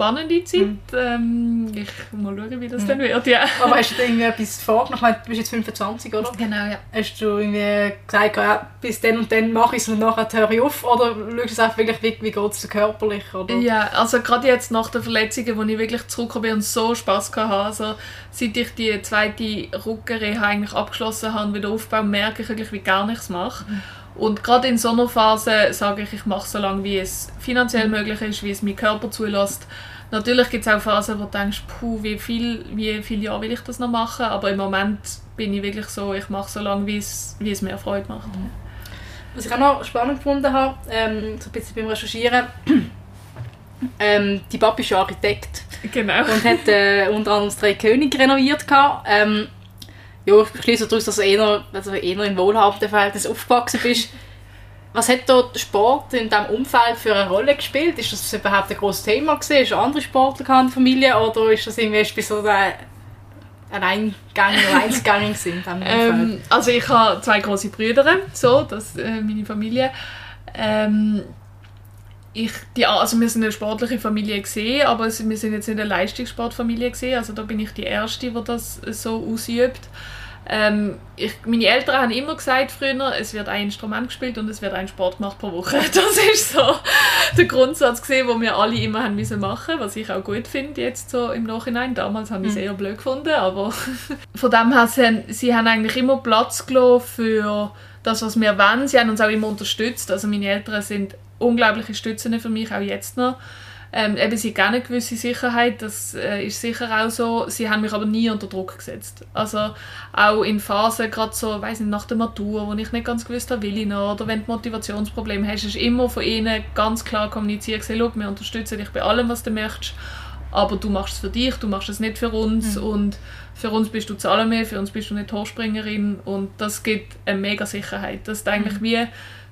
spannende Zeit. Mhm. Ähm, ich mal schauen, wie das mhm. dann wird. Ja. Aber hast du [LAUGHS] irgendwie etwas vorgenommen? Du bist jetzt 25, oder? Genau, ja. Hast du irgendwie gesagt, ja, bis dann und dann mache ich es und nachher höre ich auf? Oder schaust du es einfach wirklich, wie, wie geht es körperlich? Oder? Ja, also gerade jetzt nach den Verletzungen, wo ich wirklich zurückgekommen bin und so Spass hatte, also seit ich die zweite Rückenreha eigentlich abgeschlossen habe, wieder aufbauen, merke ich wirklich, wie gar nichts mache. Mhm. Und gerade in so einer Phase sage ich, ich mache so lange, wie es finanziell möglich ist, wie es mein Körper zulässt. Natürlich gibt es auch Phasen, wo du denkst, puh, wie viel, wie viele Jahre will ich das noch machen? Aber im Moment bin ich wirklich so, ich mache so lange, wie es, wie es mir Freude macht. Mhm. Was ich auch noch spannend gefunden habe, ähm, so ein bisschen beim Recherchieren, [CLEARS THROAT] ähm, die Papi ist ja Architekt. Genau. Und hat äh, unter anderem das Drei König renoviert. Ähm, ja, ich schließe daraus, dass du eher, also eher im wohlhabenden Verhältnis aufgewachsen bist. Was hat der Sport in diesem Umfeld für eine Rolle gespielt? Ist das überhaupt ein grosses Thema gewesen? Ist andere Sportler in der Familie oder ist das irgendwie ein bisschen ein Alleingänger oder Einzelgänger ähm, Also ich habe zwei große Brüder, so, das äh, meine Familie. Ähm, ich, die, also wir sind eine sportliche Familie gesehen, aber wir sind jetzt nicht eine Leistungssportfamilie gesehen. Also da bin ich die erste, die das so ausübt. Ähm, ich, meine Eltern haben immer gesagt früher, es wird ein Instrument gespielt und es wird ein Sport gemacht pro Woche. [LAUGHS] Das ist so der Grundsatz gesehen, wo wir alle immer haben müssen machen, was ich auch gut finde jetzt so im Nachhinein. Damals habe ich es mhm. eher blöd gefunden, aber [LAUGHS] von dem her sie, sie haben eigentlich immer Platz gelassen für das, was wir wollen. Sie haben uns auch immer unterstützt. Also meine Eltern sind unglaubliche Stützen für mich, auch jetzt noch. Ähm, eben, sie haben eine gewisse Sicherheit, das äh, ist sicher auch so. Sie haben mich aber nie unter Druck gesetzt. Also auch in Phasen, gerade so, weiß nicht, nach der Matur, wo ich nicht ganz gewusst habe, will ich noch, oder wenn du Motivationsprobleme hast, ist immer von ihnen ganz klar kommuniziert, gesagt, wir unterstützen dich bei allem, was du möchtest, aber du machst es für dich, du machst es nicht für uns mhm. und für uns bist du Zahlen für uns bist du nicht Hochspringerin und das gibt eine mega Sicherheit. Das ist eigentlich mhm. wie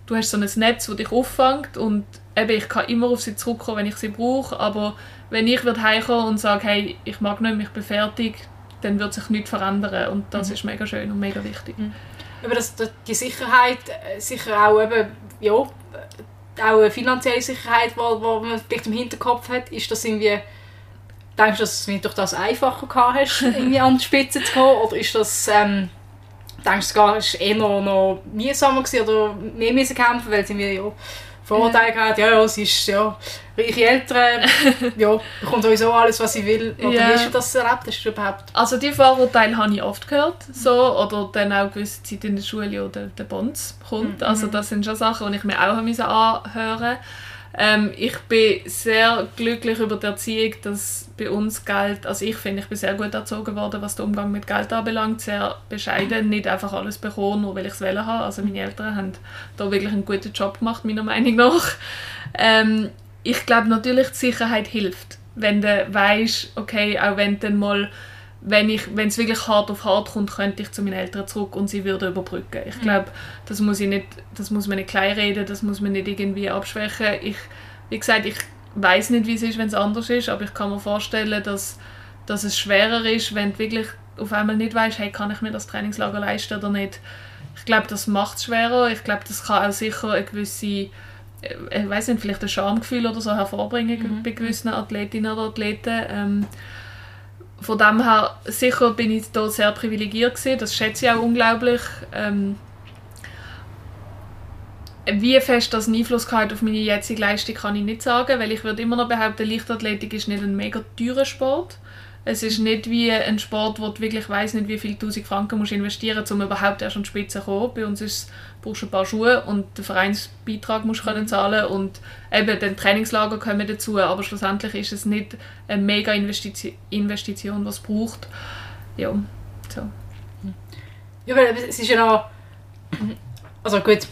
du hast so ein Netz, das dich auffängt und eben, ich kann immer auf sie zurückkommen, wenn ich sie brauche, aber wenn ich würde heimkommen und sage, hey, ich mag nicht, ich bin fertig, dann wird sich nichts verändern und das mhm. ist mega schön und mega wichtig. Mhm. Aber das, die Sicherheit, äh, sicher auch eben, ja, auch eine finanzielle Sicherheit, die man vielleicht im Hinterkopf hat, ist das irgendwie, denkst du, dass du durch das einfacher gehabt hast, [LAUGHS] irgendwie an die Spitze zu kommen, oder ist das, ähm, denkst du es war eher noch mühsamer oder mehr müssen kämpfen, weil sie mir ja Vorurteile ja. ja, ja, sie ist ja reiche Eltern, [LAUGHS] ja, bekommt sowieso alles, was sie will. Oder ja. wie hast du das erlebt? Hast du überhaupt? Also die Vorurteile habe ich oft gehört, so, oder dann auch gewisse Zeit in der Schule oder der Bonds kommt. Mhm. Also das sind schon Sachen, die ich mir auch anhören musste. Ähm, ich bin sehr glücklich über die Erziehung, dass bei uns Geld, also ich finde, ich bin sehr gut erzogen worden, was den Umgang mit Geld anbelangt, sehr bescheiden, nicht einfach alles bekommen, nur weil ich es wollen habe. Also meine Eltern haben da wirklich einen guten Job gemacht, meiner Meinung nach. Ähm, ich glaube natürlich, die Sicherheit hilft, wenn du weißt, okay, auch wenn dann mal wenn ich wenn es wirklich hart auf hart kommt, könnte ich zu meinen Eltern zurück und sie würde überbrücken. Ich mhm. glaube, das muss ich nicht, das muss man nicht kleinreden, das muss man nicht irgendwie abschwächen. Ich, wie gesagt, ich weiß nicht, wie es ist, wenn es anders ist, aber ich kann mir vorstellen, dass, dass es schwerer ist, wenn du wirklich auf einmal nicht weißt, hey, kann ich mir das Trainingslager leisten oder nicht. Ich glaube, das macht es schwerer. Ich glaube, das kann auch sicher eine gewisse äh, ich weiß nicht, vielleicht ein Schamgefühl oder so hervorbringen mhm. bei gewissen Athletinnen oder Athleten. Ähm, von dem her, sicher bin ich da sehr privilegiert gewesen, das schätze ich auch unglaublich. Ähm, wie fest das einen Einfluss hat auf meine jetzige Leistung, kann ich nicht sagen, weil ich würde immer noch behaupten, Leichtathletik ist nicht ein mega teurer Sport. Es ist nicht wie ein Sport, wo du wirklich weiss nicht, wie viele tausend Franken musst investieren musst, um überhaupt erst an die Spitze zu kommen. Bei uns ist brauchst du ein paar Schuhe und den Vereinsbeitrag musst du können zahlen und eben den Trainingslager kommen dazu, aber schlussendlich ist es nicht eine mega Investition, Investition was es braucht. Ja, so. Ja, weil es ist ja noch, also gut,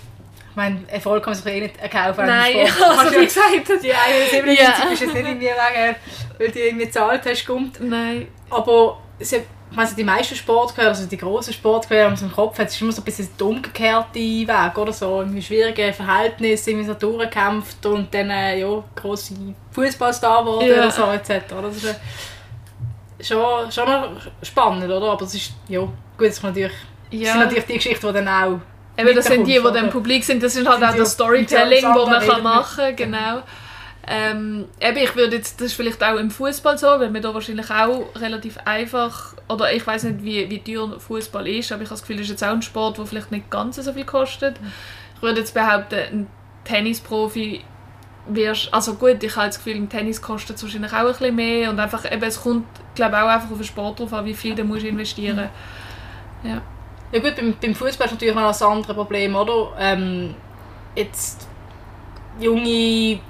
ich meine, Erfolg kann man sich eh nicht erkaufen. Nein, [LAUGHS] also wie gesagt, die 97 ja. ist jetzt nicht irgendwie wegen, weil du irgendwie gezahlt hast, kommt. Nein. Aber sie also die meisten Sportquellen, also die grossen Sportquellen, die man im Kopf hat, ist immer so ein bisschen der umgekehrte Weg, oder so, in schwierigen Verhältnissen, irgendwie so durchgekämpft und dann, äh, ja, grosse Fußballstar geworden ja. oder so, etc. Das ist äh, schon, schon noch spannend, oder? Aber es ist, ja, gut, das, natürlich, ja. sind natürlich die Geschichten, die dann auch Eben, das sind die, die dann publik sind, das ist halt auch das Storytelling, das man kann machen kann, genau. Ähm, eben, ich würde jetzt, das ist vielleicht auch im Fußball so, weil man da wahrscheinlich auch relativ einfach, oder ich weiß nicht, wie, wie teuer Fußball ist, aber ich habe das Gefühl, das ist jetzt auch ein Sport, der vielleicht nicht ganz so viel kostet. Ich würde jetzt behaupten, ein Tennisprofi wirst, also gut, ich habe das Gefühl, im Tennis kostet es wahrscheinlich auch ein bisschen mehr und einfach, eben, es kommt, glaube auch einfach auf den Sport drauf an, wie viel du musst investieren. Ja. Ja gut, beim, beim Fußball ist natürlich noch ein anderes Problem, oder? Ähm, jetzt junge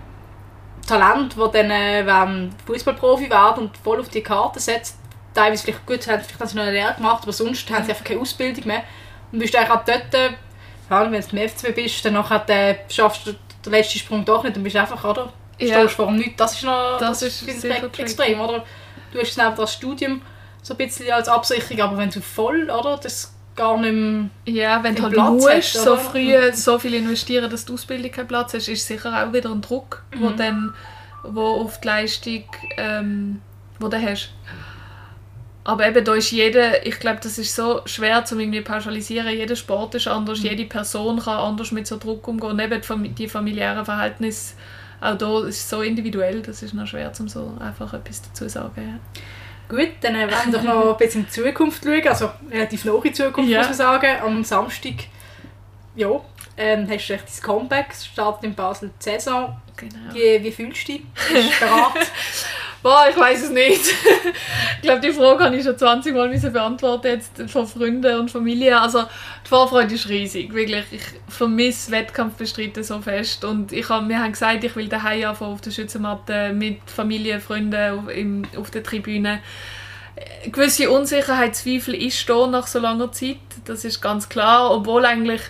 Talente, die dann äh, Fußballprofi werden und voll auf die Karte setzen, teilweise vielleicht gut, haben, vielleicht haben sie noch eine Lehre gemacht, aber sonst haben sie einfach keine Ausbildung mehr. Und bist du eigentlich auch dort, äh, wenn du im FCB bist, dann nachher, äh, schaffst du den letzten Sprung doch nicht, dann bist einfach, oder? Ja. Stehst vor dem Nichts. Das ist noch Das das ist extrem, oder? Du hast dann das Studium so ein bisschen als Absicherung, aber wenn du voll, oder, das gar nicht mehr... Ja, wenn du halt Platz musst, hast, so früh so viel investieren, dass die Ausbildung keinen Platz hast, ist sicher auch wieder ein Druck, wo Mhm. dann wo auf die Leistung ähm, wo du hast. Aber eben, da ist jeder, ich glaube, das ist so schwer zu irgendwie pauschalisieren. Jeder Sport ist anders, Mhm. jede Person kann anders mit so Druck umgehen. Und eben die, Fam- die familiären Verhältnisse, auch da ist es so individuell, das ist noch schwer, um so einfach etwas dazu zu sagen. Gut, dann wollen wir doch noch ein bisschen in die Zukunft schauen, also relativ nahe Zukunft, Ja. muss man sagen. Am Samstag, ja, ähm, hast du echt dein Comeback, es startet in Basel die Saison. Genau. Wie, wie fühlst du dich? Bist du bereit? [LAUGHS] Boah, ich weiß es nicht. [LAUGHS] ich glaube, die Frage habe ich schon 20 Mal beantworten jetzt von Freunden und Familie. Also die Vorfreude ist riesig, wirklich. Ich vermisse Wettkampfbestreiten so fest und ich hab, wir haben gesagt, ich will daheim anfangen auf der Schützenmatte mit Familie, Freunden auf, im, auf der Tribüne. Eine gewisse Unsicherheit, Zweifel ist da nach so langer Zeit, das ist ganz klar, obwohl eigentlich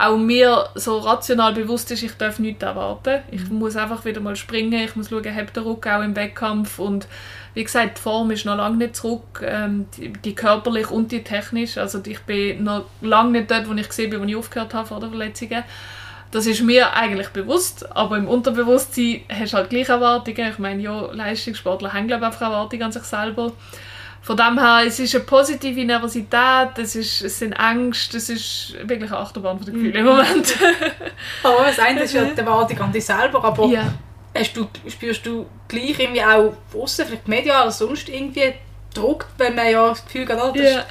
auch mir so rational bewusst ist, ich darf nichts erwarten. Ich muss einfach wieder mal springen, ich muss schauen, habe der Ruck auch im Wettkampf und wie gesagt, die Form ist noch lange nicht zurück, ähm, die, die körperlich und die technisch. Also ich bin noch lange nicht dort, wo ich gesehen bin, wo ich aufgehört habe vor der Verletzungen. Das ist mir eigentlich bewusst, aber im Unterbewusstsein hast du halt gleich Erwartungen. Ich meine, ja, Leistungssportler haben glaube ich einfach Erwartungen an sich selber. Von dem her, es ist eine positive Nervosität, es, ist, es sind Ängste, es ist wirklich eine Achterbahn von den Gefühlen im Moment. [LAUGHS] aber das eine ist ja die Erwartung an dich selber, aber ja. hast du, spürst du gleich irgendwie auch außen, vielleicht medial oder sonst irgendwie Druck, wenn man ja das Gefühl hat, oh, das Ja.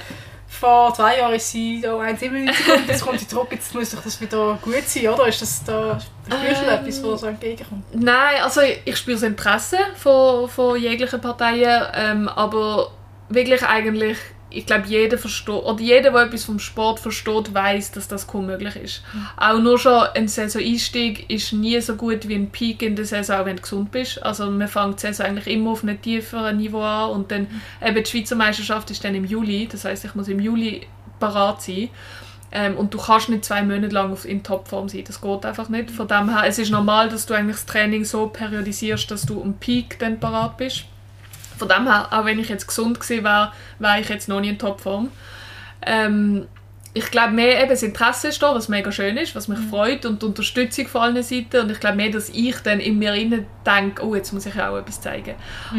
vor zwei Jahren ist sie da 1,97 und jetzt kommt die Druck, jetzt muss doch das wieder gut sein, oder? Ist das da, spürst du Ähm, etwas, was so entgegenkommt? Nein, also ich spüre das Interesse von, von jeglichen Parteien, ähm, aber wirklich eigentlich, ich glaube, jeder versteht, oder jeder, der etwas vom Sport versteht, weiß, dass das kaum möglich ist. Auch nur schon ein Saison-Einstieg ist nie so gut wie ein Peak in der Saison, auch wenn du gesund bist. Also man fängt die Saison eigentlich immer auf einem tieferen Niveau an und dann eben die Schweizer Meisterschaft ist dann im Juli, das heißt, ich muss im Juli parat sein. Ähm, und du kannst nicht zwei Monate lang in Topform sein. Das geht einfach nicht. Von dem her, es ist normal, dass du eigentlich das Training so periodisierst, dass du am Peak dann parat bist. Von dem her, auch wenn ich jetzt gesund gewesen wäre, wäre ich jetzt noch nicht in Topform. Ähm, ich glaube mehr eben das Interesse ist da, was mega schön ist, was mich freut und die Unterstützung von allen Seiten und ich glaube mehr, dass ich dann in mir innen denke, oh, jetzt muss ich auch etwas zeigen.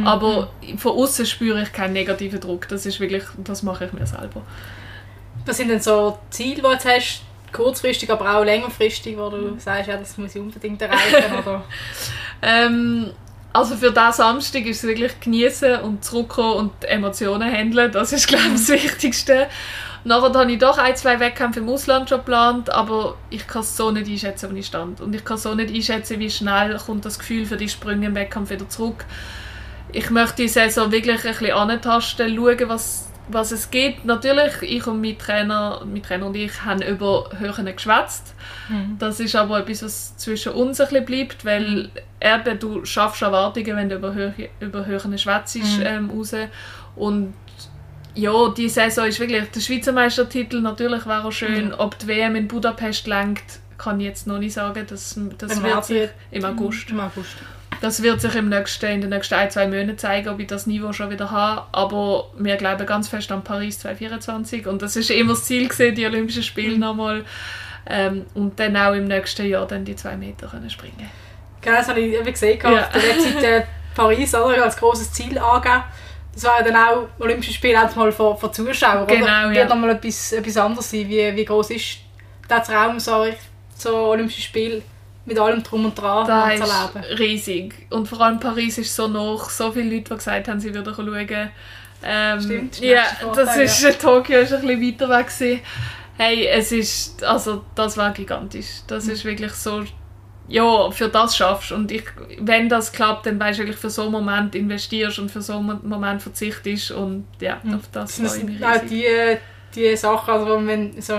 Aber von außen spüre ich keinen negativen Druck, das ist wirklich, das mache ich mir selber. Was sind denn so Ziele, die du jetzt hast, kurzfristig, aber auch längerfristig, wo du sagst, ja, das muss ich unbedingt erreichen? [LAUGHS] oder? Ähm, also für diesen Samstag ist es wirklich genießen und zurückkommen und Emotionen handeln. Das ist, glaube ich, das Wichtigste. Nachher habe ich doch ein, zwei Wettkämpfe im Ausland schon geplant, aber ich kann es so nicht einschätzen, wo ich stand. Und ich kann so nicht einschätzen, wie schnell kommt das Gefühl für die Sprünge im Wettkampf wieder zurück. Ich möchte die Saison wirklich ein bisschen antasten, schauen, was, was es gibt. Natürlich, ich und mein Trainer, mein Trainer und ich haben über Höhen geschwätzt. Das ist aber etwas, was zwischen uns ein bisschen bleibt, weil eben, du schaffst Erwartungen, wenn du über Höhe, über Höhen schwätzt, ähm, raus. Und ja, die Saison ist wirklich der Schweizer Meistertitel, natürlich wäre auch schön. Ob die WM in Budapest lenkt, kann ich jetzt noch nicht sagen. Das, das wird sich im August. Im August. Das wird sich im nächsten, in den nächsten ein, zwei Monaten zeigen, ob ich das Niveau schon wieder habe. Aber wir glauben ganz fest an Paris 2024. Und das ist immer das Ziel, gewesen, die Olympischen Spiele nochmal. Ähm, und dann auch im nächsten Jahr dann die zwei Meter können springen Genau, das habe ich eben gesehen. Ja. Ja. Auf der Webseite Paris oder, als grosses Ziel angeben. Das war ja dann auch Olympische Spiele mal von, von Zuschauern. Genau, oder? ja. Wird nochmal etwas, etwas anderes sein. Wie, wie groß ist der Traum, so, so Olympische Spiele mit allem Drum und Dran Das zu ist erleben. riesig. Und vor allem Paris ist so noch, so viele Leute, die gesagt haben, sie würden schauen. Ähm, Stimmt, das ist ja, das ist, [LAUGHS] Tokio ist ein bisschen weiter weg gewesen. Hey, es ist, also das war gigantisch. Das Mhm. ist wirklich so, ja, für das schaffst und ich, wenn das klappt, dann weißt du wirklich, für so einen Moment investierst und für so einen Moment verzichtest und ja, auf das Mhm. Das war ich sind auch riesig. die, die Sachen, also wenn man in so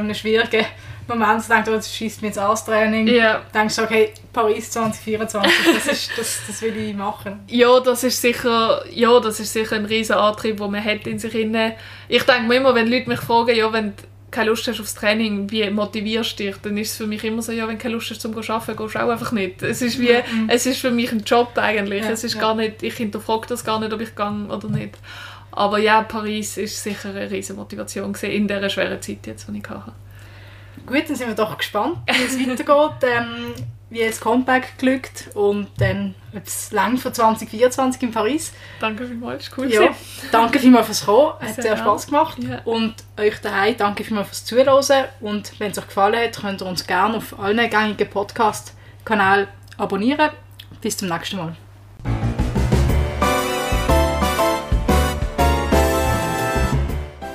schwierigen Moment denkt, oh, das schießt mir ins Arstraining, Ja. denkst du, okay, Paris 2024, das, ist, das, das will ich machen. [LAUGHS] Ja, das ist sicher, ja, das ist sicher ein riesen Antrieb, den man hat in sich inne. Ich denke mir immer, wenn Leute mich fragen, ja, wenn du keine Lust hast aufs Training, wie motivierst du dich? Dann ist es für mich immer so, ja, wenn du keine Lust hast zum arbeiten, gehst du auch einfach nicht. Es ist wie, es ist für mich ein Job eigentlich. Ja, es ist ja. gar nicht, ich hinterfrage das gar nicht, ob ich gehe oder nicht. Aber ja, Paris ist sicher eine riesen Motivation gewesen, in dieser schweren Zeit jetzt, die ich hatte. Gut, dann sind wir doch gespannt, wie es weitergeht, [LAUGHS] ähm, wie das Comeback glückt und dann, ob es lang für 2024 in Paris. Danke vielmals, cool Ja, danke vielmals fürs Kommen, [LAUGHS] hat Sehr sehr. Spass gemacht. Ja. Und euch daheim danke vielmals fürs Zuhören und wenn es euch gefallen hat, könnt ihr uns gerne auf allen gängigen Podcast-Kanälen abonnieren. Bis zum nächsten Mal.